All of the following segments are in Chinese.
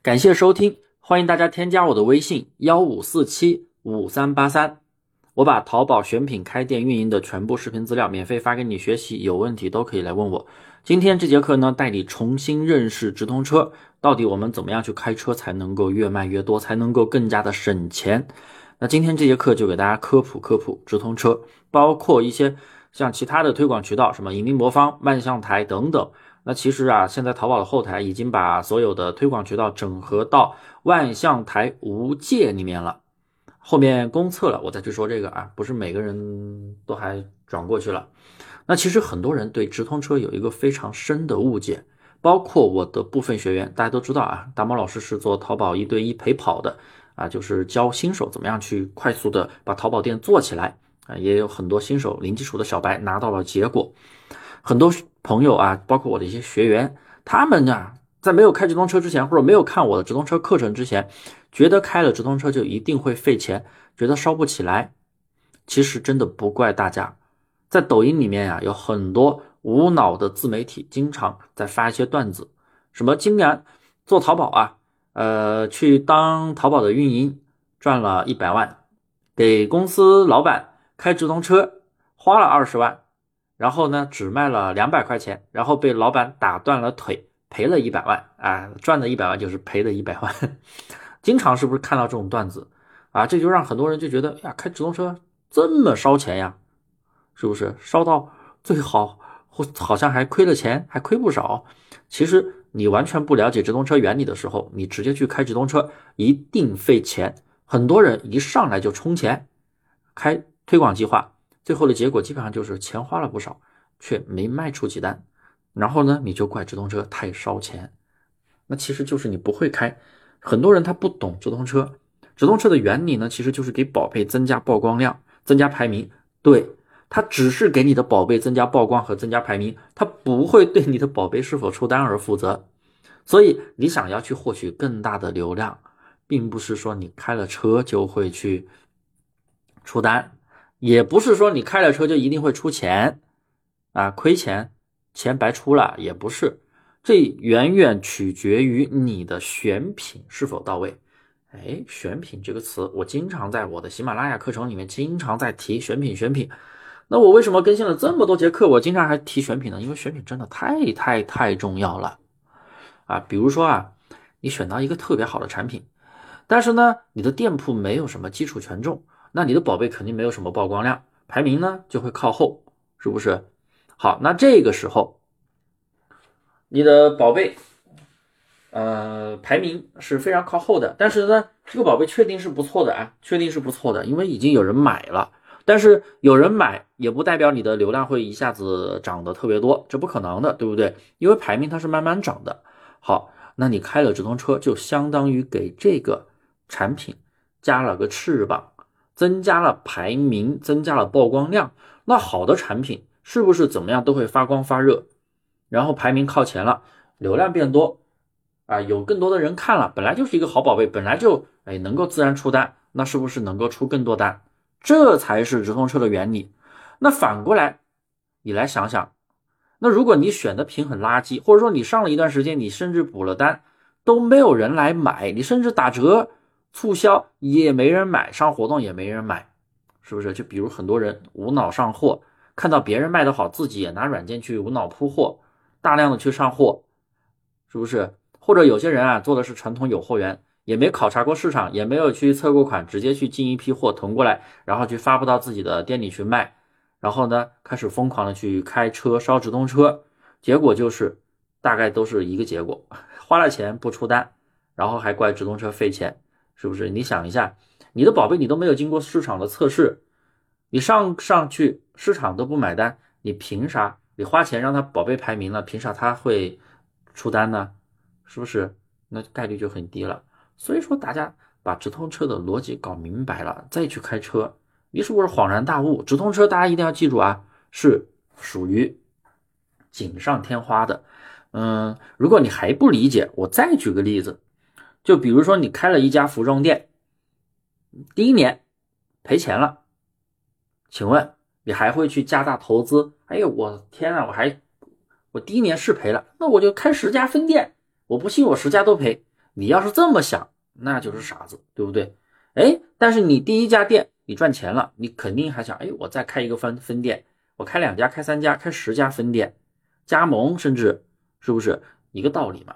感谢收听，欢迎大家添加我的微信幺五四七五三八三，我把淘宝选品、开店、运营的全部视频资料免费发给你学习，有问题都可以来问我。今天这节课呢，带你重新认识直通车，到底我们怎么样去开车才能够越卖越多，才能够更加的省钱？那今天这节课就给大家科普科普直通车，包括一些像其他的推广渠道，什么引力魔方、万象台等等。那其实啊，现在淘宝的后台已经把所有的推广渠道整合到万象台无界里面了。后面公测了，我再去说这个啊，不是每个人都还转过去了。那其实很多人对直通车有一个非常深的误解，包括我的部分学员，大家都知道啊，大猫老师是做淘宝一对一陪跑的啊，就是教新手怎么样去快速的把淘宝店做起来啊，也有很多新手零基础的小白拿到了结果。很多朋友啊，包括我的一些学员，他们呢，在没有开直通车之前，或者没有看我的直通车课程之前，觉得开了直通车就一定会费钱，觉得烧不起来。其实真的不怪大家，在抖音里面呀，有很多无脑的自媒体，经常在发一些段子，什么今年做淘宝啊，呃，去当淘宝的运营，赚了一百万，给公司老板开直通车，花了二十万。然后呢，只卖了两百块钱，然后被老板打断了腿，赔了一百万啊！赚的一百万就是赔的一百万，经常是不是看到这种段子啊？这就让很多人就觉得呀，开直通车这么烧钱呀，是不是？烧到最好或好像还亏了钱，还亏不少。其实你完全不了解直通车原理的时候，你直接去开直通车一定费钱。很多人一上来就充钱，开推广计划。最后的结果基本上就是钱花了不少，却没卖出几单，然后呢，你就怪直通车太烧钱，那其实就是你不会开。很多人他不懂直通车，直通车的原理呢，其实就是给宝贝增加曝光量、增加排名。对，它只是给你的宝贝增加曝光和增加排名，它不会对你的宝贝是否出单而负责。所以你想要去获取更大的流量，并不是说你开了车就会去出单。也不是说你开了车就一定会出钱啊，亏钱，钱白出了也不是，这远远取决于你的选品是否到位。哎，选品这个词，我经常在我的喜马拉雅课程里面经常在提选品，选品。那我为什么更新了这么多节课，我经常还提选品呢？因为选品真的太太太重要了啊！比如说啊，你选到一个特别好的产品，但是呢，你的店铺没有什么基础权重。那你的宝贝肯定没有什么曝光量，排名呢就会靠后，是不是？好，那这个时候，你的宝贝，呃，排名是非常靠后的，但是呢，这个宝贝确定是不错的啊，确定是不错的，因为已经有人买了。但是有人买也不代表你的流量会一下子涨得特别多，这不可能的，对不对？因为排名它是慢慢涨的。好，那你开了直通车，就相当于给这个产品加了个翅膀。增加了排名，增加了曝光量，那好的产品是不是怎么样都会发光发热？然后排名靠前了，流量变多，啊，有更多的人看了，本来就是一个好宝贝，本来就哎能够自然出单，那是不是能够出更多单？这才是直通车的原理。那反过来，你来想想，那如果你选的品很垃圾，或者说你上了一段时间，你甚至补了单都没有人来买，你甚至打折。促销也没人买，上活动也没人买，是不是？就比如很多人无脑上货，看到别人卖的好，自己也拿软件去无脑铺货，大量的去上货，是不是？或者有些人啊，做的是传统有货源，也没考察过市场，也没有去测过款，直接去进一批货囤过来，然后去发布到自己的店里去卖，然后呢，开始疯狂的去开车烧直通车，结果就是大概都是一个结果，花了钱不出单，然后还怪直通车费钱。是不是？你想一下，你的宝贝你都没有经过市场的测试，你上上去市场都不买单，你凭啥？你花钱让他宝贝排名了，凭啥他会出单呢？是不是？那概率就很低了。所以说，大家把直通车的逻辑搞明白了，再去开车，你是不是恍然大悟？直通车大家一定要记住啊，是属于锦上添花的。嗯，如果你还不理解，我再举个例子。就比如说，你开了一家服装店，第一年赔钱了，请问你还会去加大投资？哎呦，我天啊，我还我第一年是赔了，那我就开十家分店，我不信我十家都赔。你要是这么想，那就是傻子，对不对？哎，但是你第一家店你赚钱了，你肯定还想，哎，我再开一个分分店，我开两家、开三家、开十家分店，加盟，甚至是不是一个道理嘛？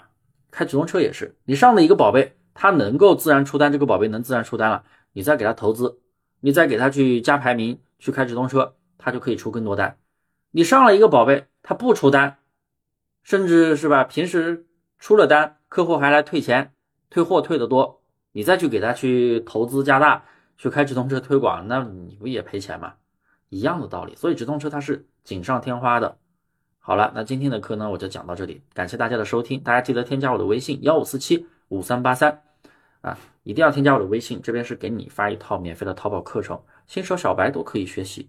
开直通车也是，你上的一个宝贝，它能够自然出单，这个宝贝能自然出单了，你再给他投资，你再给他去加排名，去开直通车，他就可以出更多单。你上了一个宝贝，他不出单，甚至是吧，平时出了单，客户还来退钱，退货退的多。你再去给他去投资加大，去开直通车推广，那你不也赔钱吗？一样的道理。所以直通车它是锦上添花的。好了，那今天的课呢，我就讲到这里，感谢大家的收听。大家记得添加我的微信幺五四七五三八三啊，一定要添加我的微信，这边是给你发一套免费的淘宝课程，新手小白都可以学习。